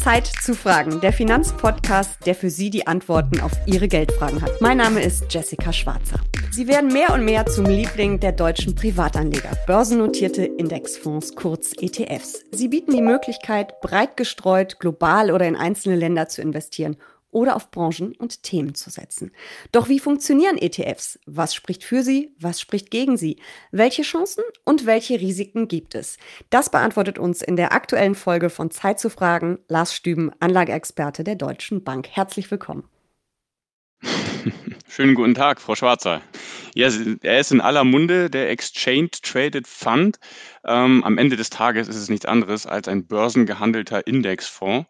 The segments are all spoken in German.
Zeit zu fragen, der Finanzpodcast, der für Sie die Antworten auf Ihre Geldfragen hat. Mein Name ist Jessica Schwarzer. Sie werden mehr und mehr zum Liebling der deutschen Privatanleger, börsennotierte Indexfonds, kurz ETFs. Sie bieten die Möglichkeit, breit gestreut, global oder in einzelne Länder zu investieren oder auf Branchen und Themen zu setzen. Doch wie funktionieren ETFs? Was spricht für sie? Was spricht gegen sie? Welche Chancen und welche Risiken gibt es? Das beantwortet uns in der aktuellen Folge von Zeit zu fragen Lars Stüben, Anlageexperte der Deutschen Bank. Herzlich willkommen. Schönen guten Tag, Frau Schwarzer. Ja, er ist in aller Munde, der Exchange Traded Fund. Ähm, am Ende des Tages ist es nichts anderes als ein börsengehandelter Indexfonds,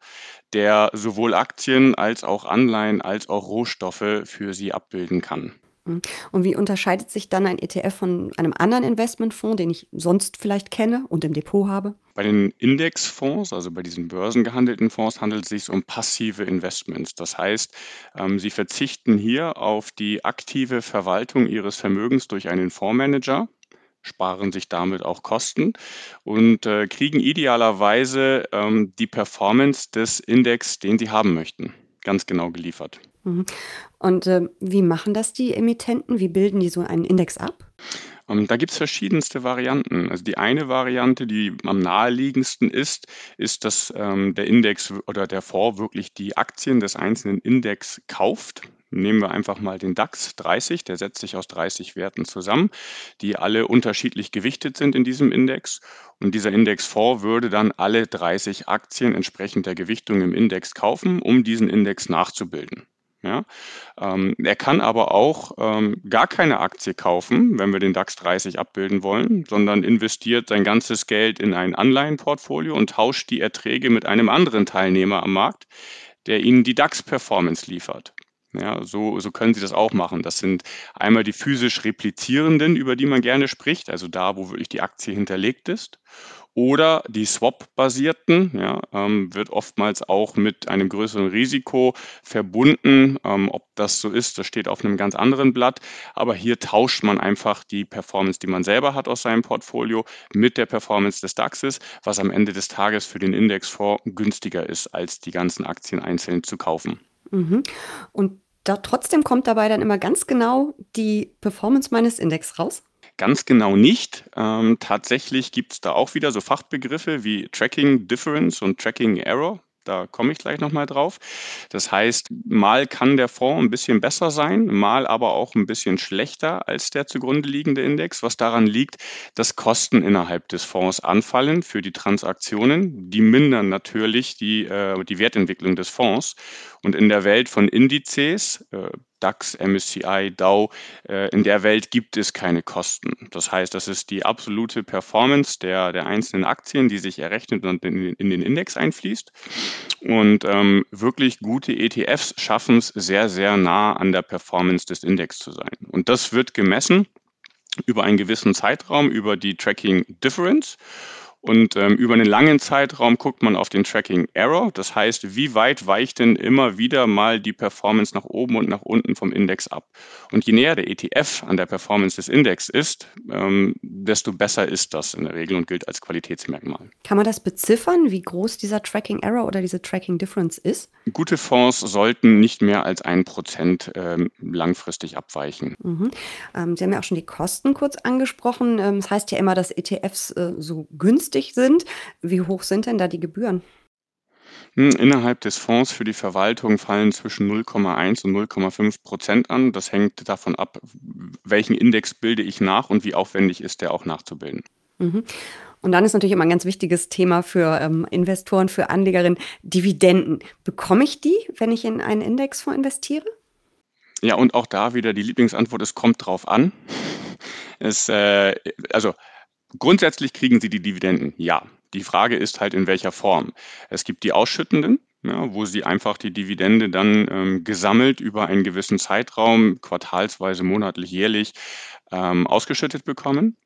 der sowohl Aktien als auch Anleihen als auch Rohstoffe für Sie abbilden kann. Mhm. Und wie unterscheidet sich dann ein ETF von einem anderen Investmentfonds, den ich sonst vielleicht kenne und im Depot habe? Bei den Indexfonds, also bei diesen börsengehandelten Fonds, handelt es sich um passive Investments. Das heißt, ähm, Sie verzichten hier auf die aktive Verwaltung Ihres Vermögens durch einen Fondsmanager sparen sich damit auch Kosten und äh, kriegen idealerweise ähm, die Performance des Index, den sie haben möchten, ganz genau geliefert. Mhm. Und äh, wie machen das die Emittenten? Wie bilden die so einen Index ab? Um, ähm, da gibt es verschiedenste Varianten. Also die eine Variante, die am naheliegendsten ist, ist, dass ähm, der Index oder der Fonds wirklich die Aktien des einzelnen Index kauft. Nehmen wir einfach mal den DAX 30, der setzt sich aus 30 Werten zusammen, die alle unterschiedlich gewichtet sind in diesem Index. Und dieser Indexfonds würde dann alle 30 Aktien entsprechend der Gewichtung im Index kaufen, um diesen Index nachzubilden. Ja, ähm, er kann aber auch ähm, gar keine Aktie kaufen, wenn wir den DAX 30 abbilden wollen, sondern investiert sein ganzes Geld in ein Anleihenportfolio und tauscht die Erträge mit einem anderen Teilnehmer am Markt, der ihnen die DAX-Performance liefert. Ja, so, so können Sie das auch machen. Das sind einmal die physisch replizierenden, über die man gerne spricht, also da, wo wirklich die Aktie hinterlegt ist. Oder die Swap-basierten, ja, ähm, wird oftmals auch mit einem größeren Risiko verbunden. Ähm, ob das so ist, das steht auf einem ganz anderen Blatt. Aber hier tauscht man einfach die Performance, die man selber hat aus seinem Portfolio, mit der Performance des DAXes, was am Ende des Tages für den Indexfonds günstiger ist, als die ganzen Aktien einzeln zu kaufen. Mhm. Und da trotzdem kommt dabei dann immer ganz genau die Performance meines Index raus? Ganz genau nicht. Ähm, tatsächlich gibt es da auch wieder so Fachbegriffe wie Tracking Difference und Tracking Error. Da komme ich gleich nochmal drauf. Das heißt, mal kann der Fonds ein bisschen besser sein, mal aber auch ein bisschen schlechter als der zugrunde liegende Index, was daran liegt, dass Kosten innerhalb des Fonds anfallen für die Transaktionen. Die mindern natürlich die, äh, die Wertentwicklung des Fonds. Und in der Welt von Indizes, äh, DAX, MSCI, Dow, äh, in der Welt gibt es keine Kosten. Das heißt, das ist die absolute Performance der, der einzelnen Aktien, die sich errechnet und in, in den Index einfließt. Und ähm, wirklich gute ETFs schaffen es sehr, sehr nah an der Performance des Index zu sein. Und das wird gemessen über einen gewissen Zeitraum, über die Tracking Difference. Und ähm, über einen langen Zeitraum guckt man auf den Tracking Error. Das heißt, wie weit weicht denn immer wieder mal die Performance nach oben und nach unten vom Index ab? Und je näher der ETF an der Performance des Index ist, ähm, desto besser ist das in der Regel und gilt als Qualitätsmerkmal. Kann man das beziffern, wie groß dieser Tracking Error oder diese Tracking Difference ist? Gute Fonds sollten nicht mehr als ein Prozent ähm, langfristig abweichen. Mhm. Ähm, Sie haben ja auch schon die Kosten kurz angesprochen. Ähm, das heißt ja immer, dass ETFs äh, so günstig günstig sind. Wie hoch sind denn da die Gebühren? Hm, innerhalb des Fonds für die Verwaltung fallen zwischen 0,1 und 0,5 Prozent an. Das hängt davon ab, welchen Index bilde ich nach und wie aufwendig ist der auch nachzubilden. Mhm. Und dann ist natürlich immer ein ganz wichtiges Thema für ähm, Investoren, für Anlegerinnen, Dividenden. Bekomme ich die, wenn ich in einen Indexfonds investiere? Ja, und auch da wieder die Lieblingsantwort, es kommt drauf an. Es, äh, also Grundsätzlich kriegen Sie die Dividenden, ja. Die Frage ist halt, in welcher Form. Es gibt die Ausschüttenden, ja, wo Sie einfach die Dividende dann ähm, gesammelt über einen gewissen Zeitraum, quartalsweise, monatlich, jährlich, ähm, ausgeschüttet bekommen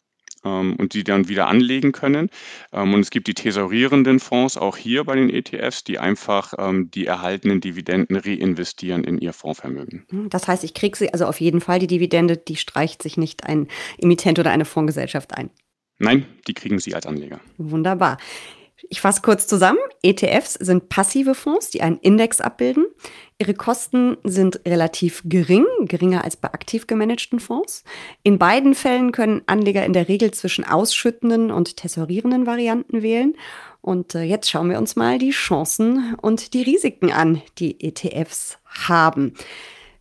ähm, und die dann wieder anlegen können. Ähm, und es gibt die tesorierenden Fonds auch hier bei den ETFs, die einfach ähm, die erhaltenen Dividenden reinvestieren in ihr Fondsvermögen. Das heißt, ich kriege sie also auf jeden Fall die Dividende, die streicht sich nicht ein Emittent oder eine Fondsgesellschaft ein. Nein, die kriegen Sie als Anleger. Wunderbar. Ich fasse kurz zusammen. ETFs sind passive Fonds, die einen Index abbilden. Ihre Kosten sind relativ gering, geringer als bei aktiv gemanagten Fonds. In beiden Fällen können Anleger in der Regel zwischen ausschüttenden und tessorierenden Varianten wählen. Und äh, jetzt schauen wir uns mal die Chancen und die Risiken an, die ETFs haben.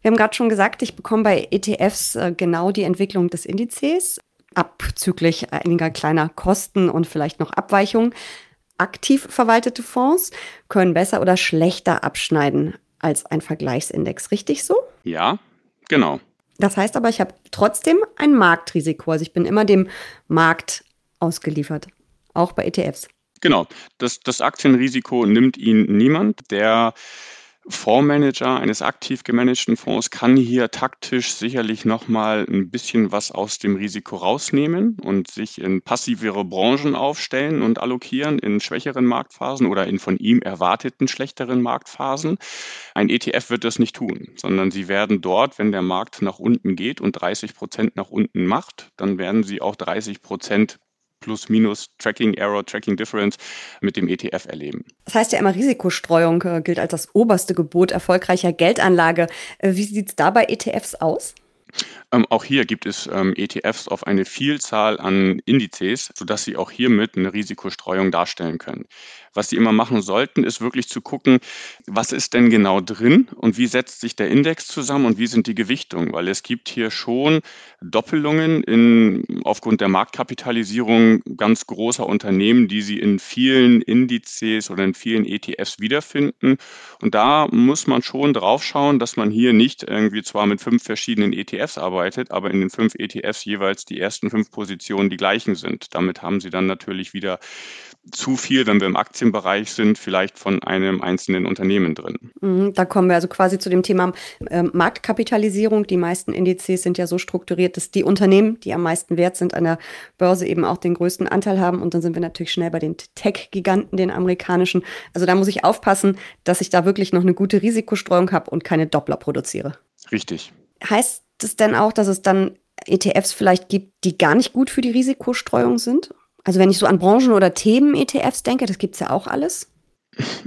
Wir haben gerade schon gesagt, ich bekomme bei ETFs äh, genau die Entwicklung des Indizes, abzüglich einiger kleiner Kosten und vielleicht noch Abweichungen. Aktiv verwaltete Fonds können besser oder schlechter abschneiden als ein Vergleichsindex, richtig so? Ja, genau. Das heißt aber, ich habe trotzdem ein Marktrisiko. Also ich bin immer dem Markt ausgeliefert, auch bei ETFs. Genau, das, das Aktienrisiko nimmt Ihnen niemand. Der Fondsmanager eines aktiv gemanagten Fonds kann hier taktisch sicherlich nochmal ein bisschen was aus dem Risiko rausnehmen und sich in passivere Branchen aufstellen und allokieren in schwächeren Marktphasen oder in von ihm erwarteten schlechteren Marktphasen. Ein ETF wird das nicht tun, sondern sie werden dort, wenn der Markt nach unten geht und 30 Prozent nach unten macht, dann werden sie auch 30 Prozent plus minus Tracking Error, Tracking Difference mit dem ETF erleben. Das heißt ja immer, Risikostreuung äh, gilt als das oberste Gebot erfolgreicher Geldanlage. Äh, wie sieht es da bei ETFs aus? Ähm, auch hier gibt es ähm, ETFs auf eine Vielzahl an Indizes, sodass sie auch hiermit eine Risikostreuung darstellen können. Was Sie immer machen sollten, ist wirklich zu gucken, was ist denn genau drin und wie setzt sich der Index zusammen und wie sind die Gewichtungen, weil es gibt hier schon Doppelungen in, aufgrund der Marktkapitalisierung ganz großer Unternehmen, die Sie in vielen Indizes oder in vielen ETFs wiederfinden. Und da muss man schon drauf schauen, dass man hier nicht irgendwie zwar mit fünf verschiedenen ETFs arbeitet, aber in den fünf ETFs jeweils die ersten fünf Positionen die gleichen sind. Damit haben Sie dann natürlich wieder zu viel, wenn wir im Aktienbereich sind, vielleicht von einem einzelnen Unternehmen drin. Mhm, da kommen wir also quasi zu dem Thema äh, Marktkapitalisierung. Die meisten Indizes sind ja so strukturiert, dass die Unternehmen, die am meisten wert sind, an der Börse eben auch den größten Anteil haben. Und dann sind wir natürlich schnell bei den Tech-Giganten, den amerikanischen. Also da muss ich aufpassen, dass ich da wirklich noch eine gute Risikostreuung habe und keine Doppler produziere. Richtig. Heißt es denn auch, dass es dann ETFs vielleicht gibt, die gar nicht gut für die Risikostreuung sind? Also wenn ich so an Branchen- oder Themen-ETFs denke, das gibt es ja auch alles.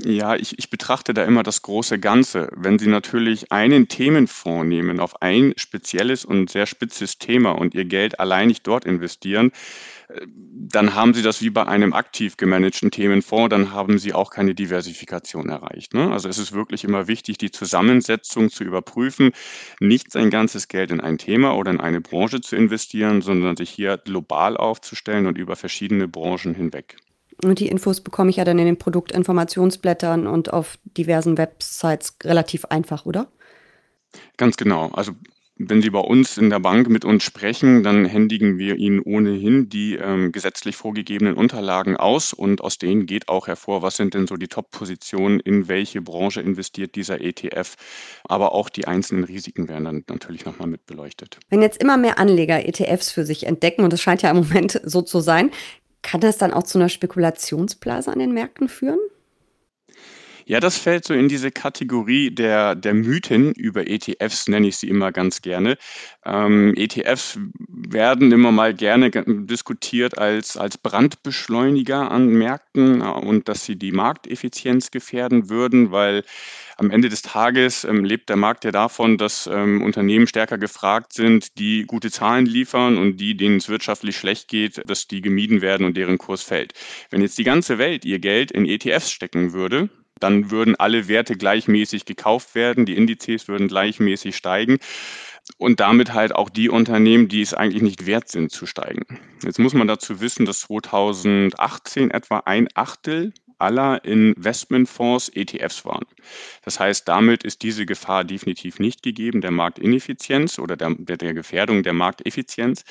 Ja, ich, ich betrachte da immer das große Ganze. Wenn Sie natürlich einen Themenfonds nehmen auf ein spezielles und sehr spitzes Thema und Ihr Geld alleinig dort investieren, dann haben Sie das wie bei einem aktiv gemanagten Themenfonds, dann haben Sie auch keine Diversifikation erreicht. Ne? Also es ist wirklich immer wichtig, die Zusammensetzung zu überprüfen, nicht sein ganzes Geld in ein Thema oder in eine Branche zu investieren, sondern sich hier global aufzustellen und über verschiedene Branchen hinweg. Und die Infos bekomme ich ja dann in den Produktinformationsblättern und auf diversen Websites relativ einfach, oder? Ganz genau. Also wenn Sie bei uns in der Bank mit uns sprechen, dann händigen wir Ihnen ohnehin die ähm, gesetzlich vorgegebenen Unterlagen aus und aus denen geht auch hervor, was sind denn so die Top-Positionen, in welche Branche investiert dieser ETF. Aber auch die einzelnen Risiken werden dann natürlich nochmal mit beleuchtet. Wenn jetzt immer mehr Anleger ETFs für sich entdecken, und das scheint ja im Moment so zu sein, kann das dann auch zu einer Spekulationsblase an den Märkten führen? Ja, das fällt so in diese Kategorie der, der Mythen über ETFs, nenne ich sie immer ganz gerne. Ähm, ETFs werden immer mal gerne diskutiert als, als Brandbeschleuniger an Märkten äh, und dass sie die Markteffizienz gefährden würden, weil am Ende des Tages ähm, lebt der Markt ja davon, dass ähm, Unternehmen stärker gefragt sind, die gute Zahlen liefern und die, denen es wirtschaftlich schlecht geht, dass die gemieden werden und deren Kurs fällt. Wenn jetzt die ganze Welt ihr Geld in ETFs stecken würde, dann würden alle Werte gleichmäßig gekauft werden, die Indizes würden gleichmäßig steigen und damit halt auch die Unternehmen, die es eigentlich nicht wert sind, zu steigen. Jetzt muss man dazu wissen, dass 2018 etwa ein Achtel aller Investmentfonds ETFs waren. Das heißt, damit ist diese Gefahr definitiv nicht gegeben, der Marktineffizienz oder der, der Gefährdung der Markteffizienz.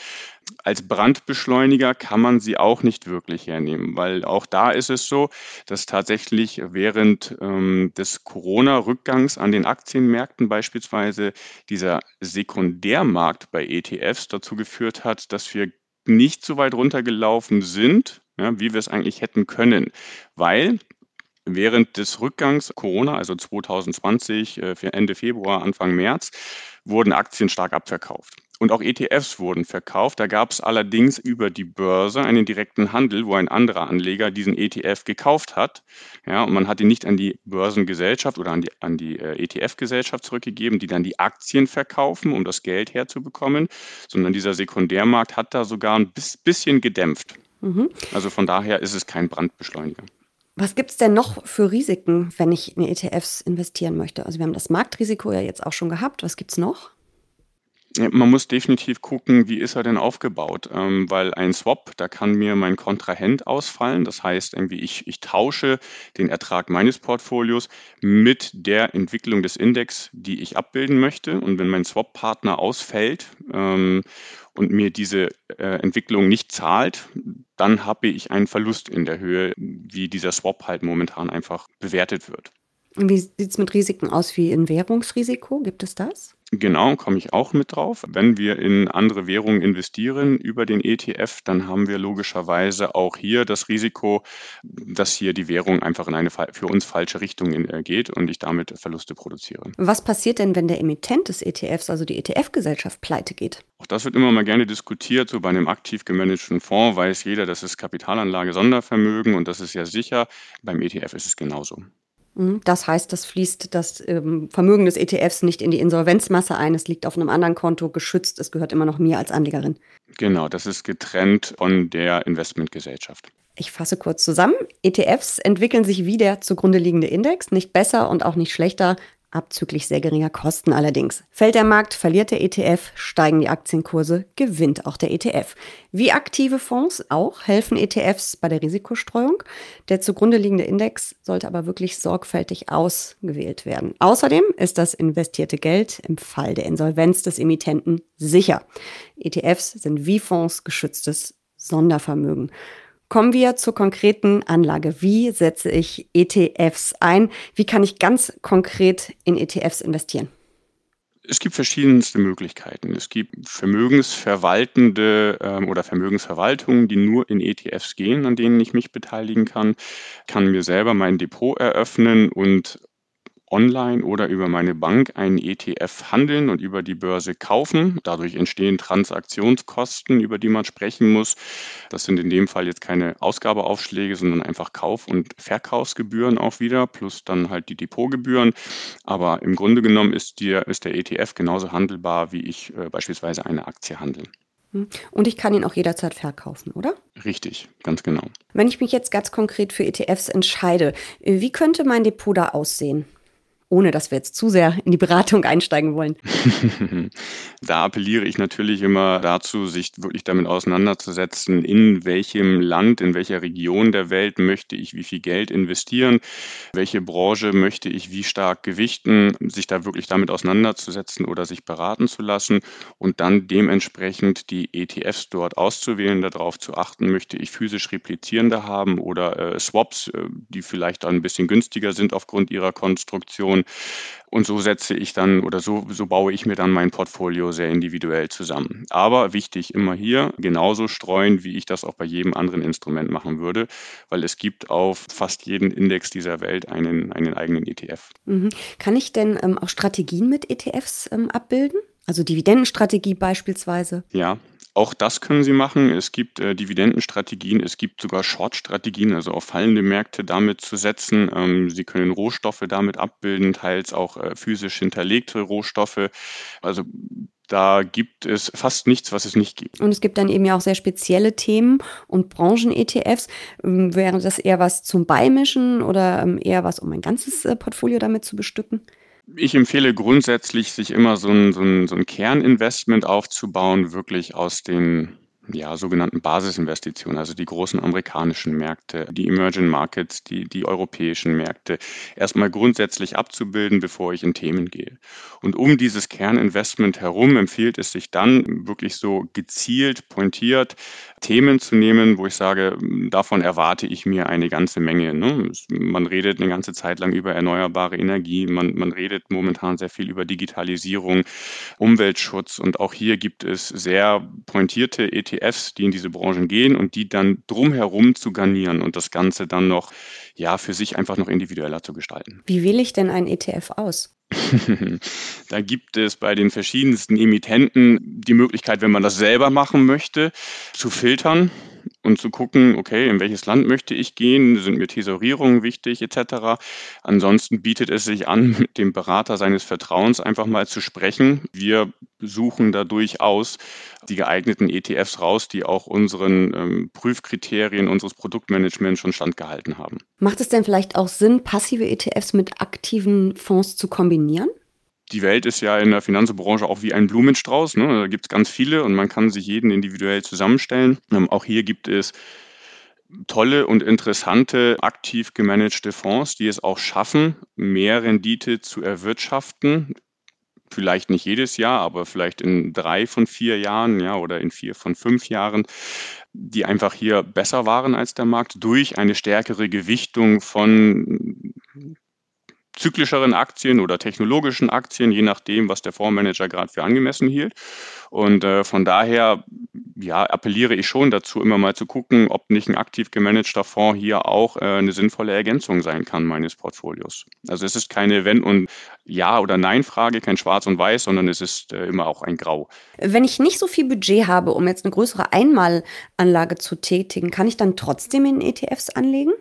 Als Brandbeschleuniger kann man sie auch nicht wirklich hernehmen, weil auch da ist es so, dass tatsächlich während ähm, des Corona-Rückgangs an den Aktienmärkten beispielsweise dieser Sekundärmarkt bei ETFs dazu geführt hat, dass wir nicht so weit runtergelaufen sind, ja, wie wir es eigentlich hätten können, weil während des Rückgangs Corona, also 2020, äh, Ende Februar, Anfang März, wurden Aktien stark abverkauft. Und auch ETFs wurden verkauft. Da gab es allerdings über die Börse einen direkten Handel, wo ein anderer Anleger diesen ETF gekauft hat. Ja, und man hat ihn nicht an die Börsengesellschaft oder an die, an die äh, ETF-Gesellschaft zurückgegeben, die dann die Aktien verkaufen, um das Geld herzubekommen, sondern dieser Sekundärmarkt hat da sogar ein bisschen gedämpft. Mhm. Also von daher ist es kein Brandbeschleuniger. Was gibt es denn noch für Risiken, wenn ich in ETFs investieren möchte? Also wir haben das Marktrisiko ja jetzt auch schon gehabt. Was gibt es noch? Man muss definitiv gucken, wie ist er denn aufgebaut? Ähm, weil ein Swap, da kann mir mein Kontrahent ausfallen. Das heißt, irgendwie ich, ich tausche den Ertrag meines Portfolios mit der Entwicklung des Index, die ich abbilden möchte. Und wenn mein Swap-Partner ausfällt ähm, und mir diese äh, Entwicklung nicht zahlt, dann habe ich einen Verlust in der Höhe, wie dieser Swap halt momentan einfach bewertet wird. Wie sieht es mit Risiken aus wie in Währungsrisiko? Gibt es das? Genau, komme ich auch mit drauf. Wenn wir in andere Währungen investieren über den ETF, dann haben wir logischerweise auch hier das Risiko, dass hier die Währung einfach in eine für uns falsche Richtung äh, geht und ich damit Verluste produziere. Was passiert denn, wenn der Emittent des ETFs, also die ETF-Gesellschaft, pleite geht? Auch das wird immer mal gerne diskutiert. So bei einem aktiv gemanagten Fonds weiß jeder, das ist Kapitalanlage Sondervermögen und das ist ja sicher. Beim ETF ist es genauso. Mhm. Das heißt, das fließt das ähm, Vermögen des ETFs nicht in die Insolvenzmasse ein. Es liegt auf einem anderen Konto geschützt. Es gehört immer noch mir als Anlegerin. Genau, das ist getrennt von der Investmentgesellschaft. Ich fasse kurz zusammen. ETFs entwickeln sich wie der zugrunde liegende Index, nicht besser und auch nicht schlechter, abzüglich sehr geringer Kosten allerdings. Fällt der Markt, verliert der ETF, steigen die Aktienkurse, gewinnt auch der ETF. Wie aktive Fonds auch helfen ETFs bei der Risikostreuung. Der zugrunde liegende Index sollte aber wirklich sorgfältig ausgewählt werden. Außerdem ist das investierte Geld im Fall der Insolvenz des Emittenten sicher. ETFs sind wie Fonds geschütztes Sondervermögen. Kommen wir zur konkreten Anlage. Wie setze ich ETFs ein? Wie kann ich ganz konkret in ETFs investieren? Es gibt verschiedenste Möglichkeiten. Es gibt vermögensverwaltende ähm, oder Vermögensverwaltungen, die nur in ETFs gehen, an denen ich mich beteiligen kann. Ich kann mir selber mein Depot eröffnen und online oder über meine Bank einen ETF handeln und über die Börse kaufen. Dadurch entstehen Transaktionskosten, über die man sprechen muss. Das sind in dem Fall jetzt keine Ausgabeaufschläge, sondern einfach Kauf- und Verkaufsgebühren auch wieder, plus dann halt die Depotgebühren. Aber im Grunde genommen ist, die, ist der ETF genauso handelbar, wie ich äh, beispielsweise eine Aktie handle. Hm. Und ich kann ihn auch jederzeit verkaufen, oder? Richtig, ganz genau. Wenn ich mich jetzt ganz konkret für ETFs entscheide, wie könnte mein Depot da aussehen? Ohne dass wir jetzt zu sehr in die Beratung einsteigen wollen? da appelliere ich natürlich immer dazu, sich wirklich damit auseinanderzusetzen, in welchem Land, in welcher Region der Welt möchte ich wie viel Geld investieren, welche Branche möchte ich wie stark gewichten, sich da wirklich damit auseinanderzusetzen oder sich beraten zu lassen und dann dementsprechend die ETFs dort auszuwählen, darauf zu achten, möchte ich physisch replizierende haben oder äh, Swaps, äh, die vielleicht ein bisschen günstiger sind aufgrund ihrer Konstruktion. Und so setze ich dann oder so, so baue ich mir dann mein Portfolio sehr individuell zusammen. Aber wichtig, immer hier genauso streuen, wie ich das auch bei jedem anderen Instrument machen würde, weil es gibt auf fast jeden Index dieser Welt einen, einen eigenen ETF. Mhm. Kann ich denn ähm, auch Strategien mit ETFs ähm, abbilden? Also Dividendenstrategie beispielsweise? Ja, auch das können Sie machen. Es gibt äh, Dividendenstrategien, es gibt sogar Short-Strategien, also auf fallende Märkte damit zu setzen. Ähm, Sie können Rohstoffe damit abbilden, teils auch äh, physisch hinterlegte Rohstoffe. Also da gibt es fast nichts, was es nicht gibt. Und es gibt dann eben ja auch sehr spezielle Themen und Branchen-ETFs. Ähm, wäre das eher was zum Beimischen oder ähm, eher was, um ein ganzes äh, Portfolio damit zu bestücken? Ich empfehle grundsätzlich, sich immer so ein, so ein, so ein Kerninvestment aufzubauen, wirklich aus den ja, sogenannten Basisinvestitionen, also die großen amerikanischen Märkte, die Emerging Markets, die, die europäischen Märkte, erstmal grundsätzlich abzubilden, bevor ich in Themen gehe. Und um dieses Kerninvestment herum empfiehlt es sich dann wirklich so gezielt, pointiert Themen zu nehmen, wo ich sage, davon erwarte ich mir eine ganze Menge. Ne? Man redet eine ganze Zeit lang über erneuerbare Energie, man, man redet momentan sehr viel über Digitalisierung, Umweltschutz und auch hier gibt es sehr pointierte ETFs, ETFs, die in diese Branchen gehen und die dann drumherum zu garnieren und das Ganze dann noch ja für sich einfach noch individueller zu gestalten. Wie wähle ich denn einen ETF aus? da gibt es bei den verschiedensten Emittenten die Möglichkeit, wenn man das selber machen möchte, zu filtern und zu gucken, okay, in welches Land möchte ich gehen, sind mir Tesorierungen wichtig etc. Ansonsten bietet es sich an, mit dem Berater seines Vertrauens einfach mal zu sprechen. Wir suchen da durchaus die geeigneten ETFs raus, die auch unseren ähm, Prüfkriterien unseres Produktmanagements schon standgehalten haben. Macht es denn vielleicht auch Sinn, passive ETFs mit aktiven Fonds zu kombinieren? Die Welt ist ja in der Finanzbranche auch wie ein Blumenstrauß. Ne? Da gibt es ganz viele und man kann sich jeden individuell zusammenstellen. Ähm, auch hier gibt es tolle und interessante, aktiv gemanagte Fonds, die es auch schaffen, mehr Rendite zu erwirtschaften. Vielleicht nicht jedes Jahr, aber vielleicht in drei von vier Jahren, ja, oder in vier von fünf Jahren, die einfach hier besser waren als der Markt durch eine stärkere Gewichtung von zyklischeren Aktien oder technologischen Aktien, je nachdem, was der Fondsmanager gerade für angemessen hielt. Und äh, von daher ja, appelliere ich schon dazu, immer mal zu gucken, ob nicht ein aktiv gemanagter Fonds hier auch äh, eine sinnvolle Ergänzung sein kann meines Portfolios. Also es ist keine Wenn- und Ja- oder Nein-Frage, kein Schwarz und Weiß, sondern es ist äh, immer auch ein Grau. Wenn ich nicht so viel Budget habe, um jetzt eine größere Einmalanlage zu tätigen, kann ich dann trotzdem in ETFs anlegen?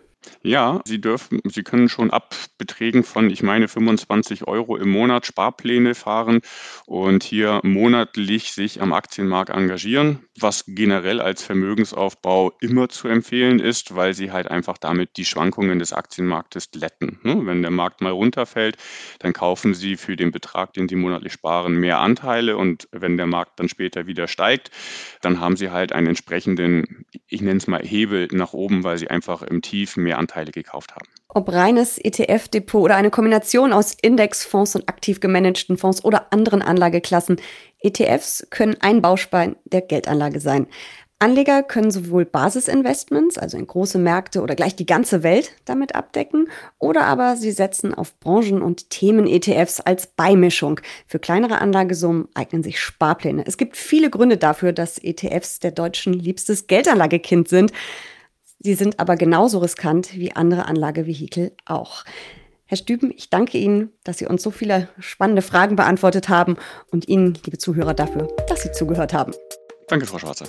Ja, Sie dürfen Sie können schon ab Beträgen von, ich meine, 25 Euro im Monat Sparpläne fahren und hier monatlich sich am Aktienmarkt engagieren, was generell als Vermögensaufbau immer zu empfehlen ist, weil Sie halt einfach damit die Schwankungen des Aktienmarktes glätten, ne? Wenn der Markt mal runterfällt, dann kaufen Sie für den Betrag, den Sie monatlich sparen, mehr Anteile und wenn der Markt dann später wieder steigt, dann haben Sie halt einen entsprechenden, ich nenne es mal Hebel nach oben, weil Sie einfach im Tief mehr Anteile gekauft haben. Ob reines ETF-Depot oder eine Kombination aus Indexfonds und aktiv gemanagten Fonds oder anderen Anlageklassen, ETFs können ein Baustein der Geldanlage sein. Anleger können sowohl Basisinvestments, also in große Märkte oder gleich die ganze Welt damit abdecken, oder aber sie setzen auf Branchen- und Themen-ETFs als Beimischung. Für kleinere Anlagesummen eignen sich Sparpläne. Es gibt viele Gründe dafür, dass ETFs der Deutschen liebstes Geldanlagekind sind. Sie sind aber genauso riskant wie andere Anlagevehikel auch. Herr Stüben, ich danke Ihnen, dass Sie uns so viele spannende Fragen beantwortet haben und Ihnen, liebe Zuhörer, dafür, dass Sie zugehört haben. Danke, Frau Schwarzer.